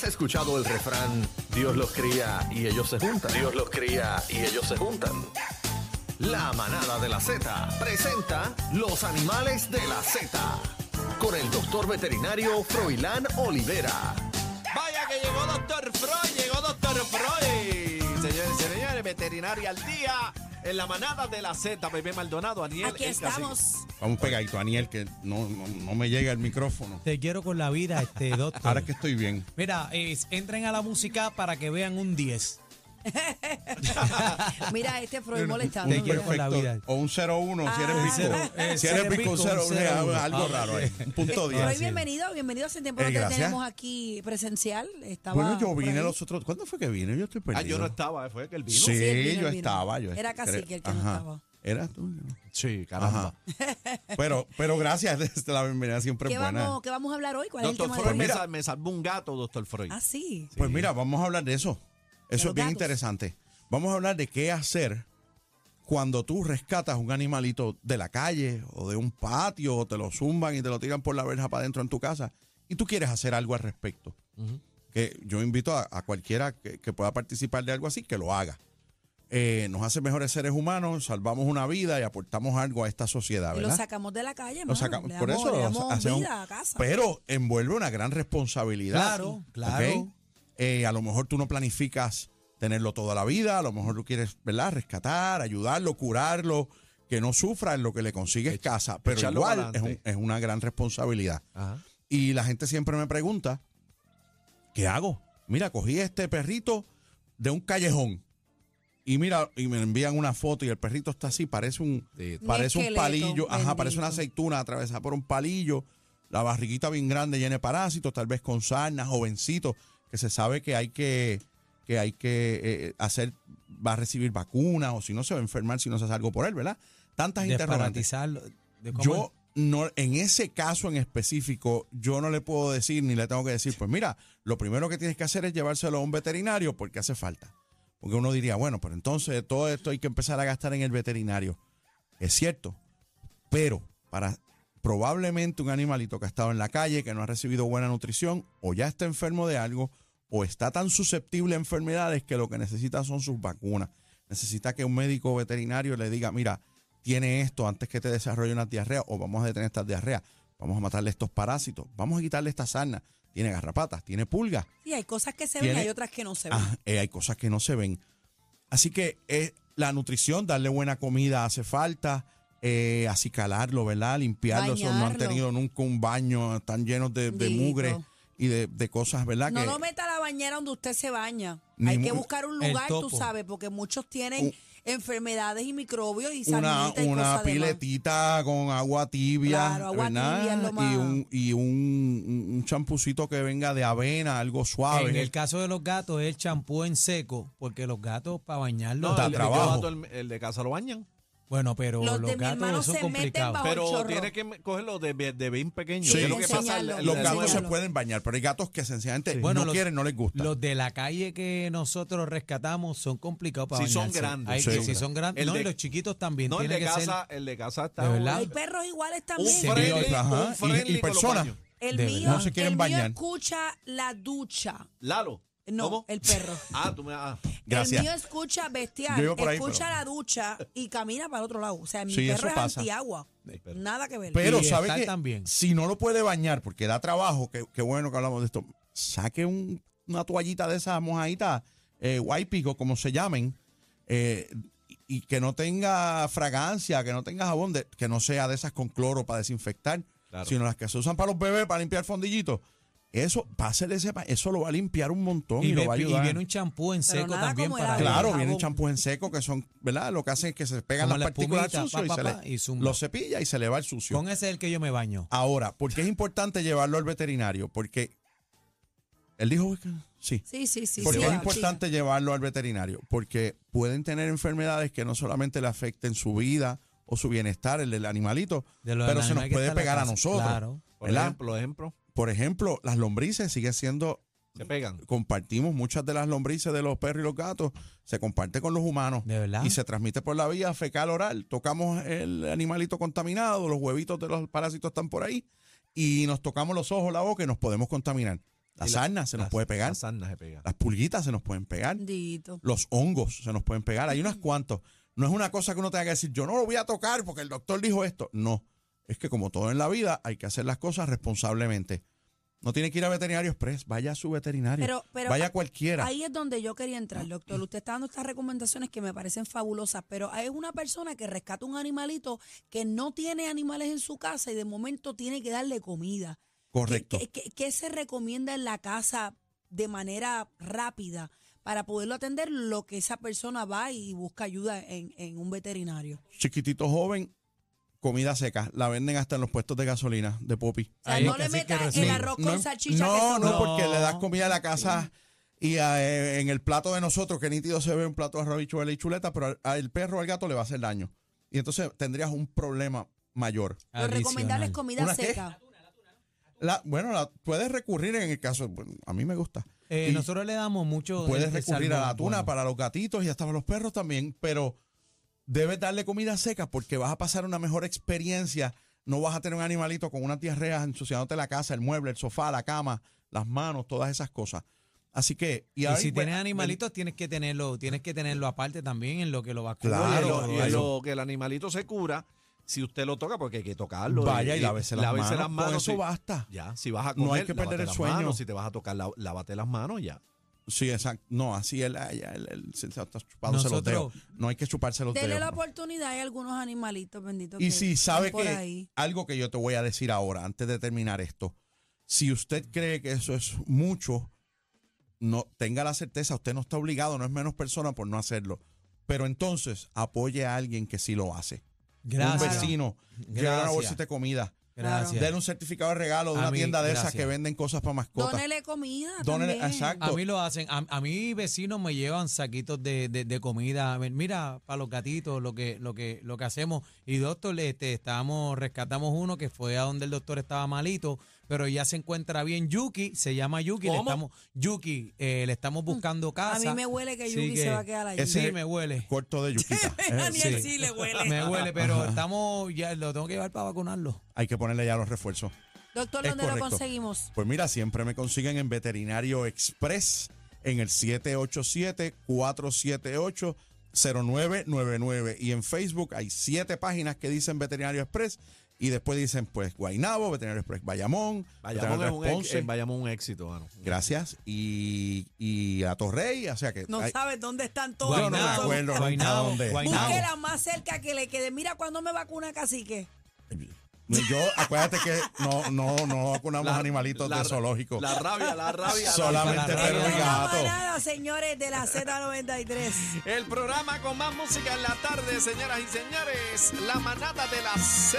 ¿Has escuchado el refrán Dios los cría y ellos se juntan? Dios los cría y ellos se juntan. La manada de la Z presenta los animales de la Z con el doctor veterinario Froilán Olivera. Vaya que llegó Doctor Freud, llegó Doctor Freud. Señores y señores, veterinario al día en la manada de la Z, Bebé Maldonado, Aniel. Aquí el cacique. estamos. Vamos pegadito, Aniel, que no, no, no me llega el micrófono. Te quiero con la vida, este doctor. Ahora que estoy bien. Mira, es- entren a la música para que vean un 10. Mira, este Freud molestando. Te quiero mira. con la vida. O un 01, si eres Ah. Cero, eh, si eres bico, un bico, un 01, cero uno. algo Ah, raro ahí. Un punto Freud, 10. bienvenido, bienvenido. Hace tiempo Eh, que te tenemos aquí presencial. Estaba Bueno, yo vine los otros. ¿Cuándo fue que vine? Yo estoy Ah, perdido. yo no estaba, fue que él vino. Sí, Sí, él vino, yo estaba. Yo Era cacique el que no estaba. Eras tú. Sí, caramba. Pero, pero gracias, desde la bienvenida siempre ¿Qué es buena. vamos, ¿Qué vamos a hablar hoy? ¿Cuál es el Doctor tema Freud de me, hoy? me salvó un gato, Doctor Freud. Ah, sí. Pues mira, vamos a hablar de eso. Eso es bien gatos. interesante. Vamos a hablar de qué hacer cuando tú rescatas un animalito de la calle o de un patio o te lo zumban y te lo tiran por la verja para adentro en tu casa y tú quieres hacer algo al respecto. Que yo invito a, a cualquiera que, que pueda participar de algo así que lo haga. Eh, nos hace mejores seres humanos, salvamos una vida y aportamos algo a esta sociedad, Y lo ¿verdad? sacamos de la calle, Lo sacamos- Le por eso le lo hacemos- vida a casa. Pero envuelve una gran responsabilidad. Claro, claro. Eh, a lo mejor tú no planificas tenerlo toda la vida, a lo mejor tú quieres, ¿verdad? Rescatar, ayudarlo, curarlo, que no sufra en lo que le consigues Ech- casa, pero igual es, pa'lante. un- es una gran responsabilidad. Ajá. Y la gente siempre me pregunta, ¿qué hago? Mira, cogí este perrito de un callejón y mira, y me envían una foto y el perrito está así, parece un, Sí. parece un palillo, ajá, bendito. parece una aceituna atravesada por un palillo, la barriguita bien grande, llena de parásitos, tal vez con sarna, jovencito, que se sabe que hay que, que hay que eh, hacer, va a recibir vacunas o si no se va a enfermar si no se hace algo por él, ¿verdad? Tantas interrogantes. De cómo- Yo no, en ese caso en específico, yo no le puedo decir ni le tengo que decir, pues mira, lo primero que tienes que hacer es llevárselo a un veterinario porque hace falta. Porque uno diría, bueno, pero entonces todo esto hay que empezar a gastar en el veterinario. Es cierto, pero para probablemente un animalito que ha estado en la calle, que no ha recibido buena nutrición, o ya está enfermo de algo, o está tan susceptible a enfermedades que lo que necesita son sus vacunas. Necesita que un médico veterinario le diga, mira, tiene esto antes que te desarrolle una diarrea, o vamos a detener estas diarreas, vamos a matarle estos parásitos, vamos a quitarle esta sarna, tiene garrapatas, tiene pulgas. Sí, hay cosas que se ven y hay otras que no se ven. Ah, eh, hay cosas que no se ven. Así que eh, la nutrición, darle buena comida hace falta, eh, acicalarlo, ¿verdad? Limpiarlo. Eso no han tenido nunca un baño, están llenos de, mugre y de, de cosas, ¿verdad? No que, lo meta a la bañera donde usted se baña. Hay que buscar un lugar, tú sabes, porque muchos tienen enfermedades y microbios y una, y una cosas demás. piletita con agua tibia, Claro, agua ¿verdad? tibia es lo más- Y un y un, un champucito que venga de avena, algo suave. En el caso de los gatos es el champú en seco, porque los gatos para bañarlos... No, el, el trabajo. el de casa lo bañan. Bueno, pero Los los, de mi hermano gatos son se meten complicados. Pero tiene que me- cogerlo de, bien pequeño. Sí. ¿Qué es lo que pasa? Los gatos se pueden bañar, pero hay gatos que sencillamente Bueno, no los- quieren, no les gusta. Los de la calle que nosotros rescatamos son complicados para Sí, son bañarse. grandes, Hay sí. que- si son grandes. El No, de- y los chiquitos también. No, el de que ser- casa, el de casa está. ¿De verdad? Hay perros iguales Un también. Sí, friendly, ajá. un friendly Y- y personas. El De mío. No se quieren el bañar. mío escucha la ducha. Lalo. No, ¿Cómo? el perro. Ah, tú me. Ah. Gracias. El mío escucha bestial, Yo iba por ahí, escucha pero- la ducha y camina para el otro lado. O sea, mi Sí, perro es pasa. antiagua. Nada que ver. Pero Y sabe estar que también. si no lo puede bañar porque da trabajo, que qué bueno que hablamos de esto, saque un- una toallita de esas mojaditas, eh, white pico, como se llamen, eh, y, y que no tenga fragancia, que no tenga jabón, de- que no sea de esas con cloro para desinfectar, Claro. sino las que se usan para los bebés para limpiar fondillitos. Eso, pásele ese, eso lo va a limpiar un montón y, Y, lo va a y ayudar. viene un champú en seco también para. Claro, jabón. vienen champús en seco que son, ¿verdad? Lo que hacen es que se pegan las la partículas sucio pa, y pa, se le, y lo cepilla y se le va el sucio. Con ese es el que yo me baño. Ahora, ¿por qué es importante llevarlo al veterinario? Porque él dijo que sí. Sí, sí, sí. Porque sí, es sí. importante llevarlo al veterinario, porque pueden tener enfermedades que no solamente le afecten su vida o su bienestar, el del animalito, De pero se nos puede pegar a nosotros. Claro. Por ¿verdad? ejemplo, ejemplo, Por ejemplo, las lombrices siguen siendo, se pegan. compartimos muchas de las lombrices de los perros y los gatos, se comparte con los humanos ¿De verdad? y se transmite por la vía fecal oral. Tocamos el animalito contaminado, los huevitos de los parásitos están por ahí y nos tocamos los ojos, la boca y nos podemos contaminar. La Y sarna se nos la- puede pegar. La sarna se pega. Las pulguitas se nos pueden pegar. Bendito. Los hongos se nos pueden pegar. Hay unos cuantos. No es una cosa que uno tenga que decir, yo no lo voy a tocar porque el doctor dijo esto. No. Es que como todo en la vida, hay que hacer las cosas responsablemente. No tiene que ir a veterinario express. Vaya a su veterinario. Pero, pero Vaya a- cualquiera. Ahí es donde yo quería entrar, doctor. Usted está dando estas recomendaciones que me parecen fabulosas, pero hay una persona que rescata un animalito que no tiene animales en su casa y de momento tiene que darle comida. Correcto. ¿Qué, qué- qué se recomienda en la casa de manera rápida para poderlo atender lo que esa persona va y busca ayuda en, en un veterinario? Chiquitito joven, comida seca. La venden hasta en los puestos de gasolina, de popi. O sea, Ahí no le que sí que meta el arroz con No, salchicha no, que no, porque le das comida a la casa y eh, en el plato de nosotros, que nítido se ve un plato de arroz, y chuleta, pero al, al perro o al gato le va a hacer daño. Y entonces tendrías un problema mayor. Lo recomendable es comida ¿Una qué? seca. La, bueno, la, puedes recurrir en el caso, bueno, a mí me gusta. Eh, Y nosotros le damos mucho. puedes recurrir a la tuna bueno. para los gatitos y hasta para los perros también, pero debes darle comida seca porque vas a pasar una mejor experiencia. No vas a tener un animalito con unas diarreas ensuciándote la casa, el mueble, el sofá, la cama, las manos, todas esas cosas. Así que. Y, Y ahí, si pues, tienes animalitos, tienes que tenerlo, tienes que tenerlo aparte también en lo que lo va a Claro, Oye, Claro, lo- y lo que el animalito se cura, si usted lo toca, porque hay que tocarlo. Vaya y lávese las lávese manos. Con eso si- basta. Ya, si vas a No comer, hay que perder el las sueño. manos, si te vas a tocar, lá- lávate las manos ya. Sí, exacto. No, así él, él, él- él se está chupándose los dedos. No hay que chuparse los Dele dedos. la no. oportunidad, hay algunos animalitos benditos. Y que si sabe que ahí. algo que yo te voy a decir ahora, antes de terminar esto, si usted cree que eso es mucho, no tenga la certeza, usted no está obligado, no es menos persona por no hacerlo. Pero entonces apoye a alguien que sí lo hace. Gracias. Un vecino, lleve una Gracias. bolsita de comida, Gracias. denle un certificado de regalo de A una mí, tienda de esas gracias. que venden cosas para mascotas. Dónele comida. Dónele- también. exacto. A mí lo hacen. A, a mí vecinos me llevan saquitos de, de- de comida. Mira, para los gatitos, lo que, lo que, lo que hacemos. Y doctor, este, estábamos, rescatamos uno que fue a donde el doctor estaba malito, pero ya se encuentra bien. Yuki, se llama Yuki. Le estamos, Yuki, eh, le estamos buscando A casa. mí me huele que Sí Yuki se va a quedar allí. Ese- Sí, me huele. Corto de yuquita. Eh, Daniel sí. sí le huele. Me huele, pero estamos, ya lo tengo que llevar para vacunarlo. hay que ponerle ya los refuerzos. Doctor, ¿dónde lo conseguimos? Pues mira, siempre me consiguen en Veterinario Express en el 787-478-0999. Y en Facebook hay siete páginas que dicen Veterinario Express y después dicen pues Guainabo, Veterinario Express Bayamón, Bayamón es un, ex- en Bayamón un éxito, mano. Gracias. Y, y a Torrey, o sea que... No hay- sabes dónde están todos. Yo no me Guaynabo, acuerdo Guaynabo, dónde. Guaynabo. Busque la más cerca que le quede. Mira cuando me vacuna cacique. Yo, acuérdate que no, no, no vacunamos animalitos de zoológico. La rabia, la rabia. la Solamente la Esta y la manada, señores, de la Z93. El programa con más música en la tarde, señoras y señores. La manada de la Z.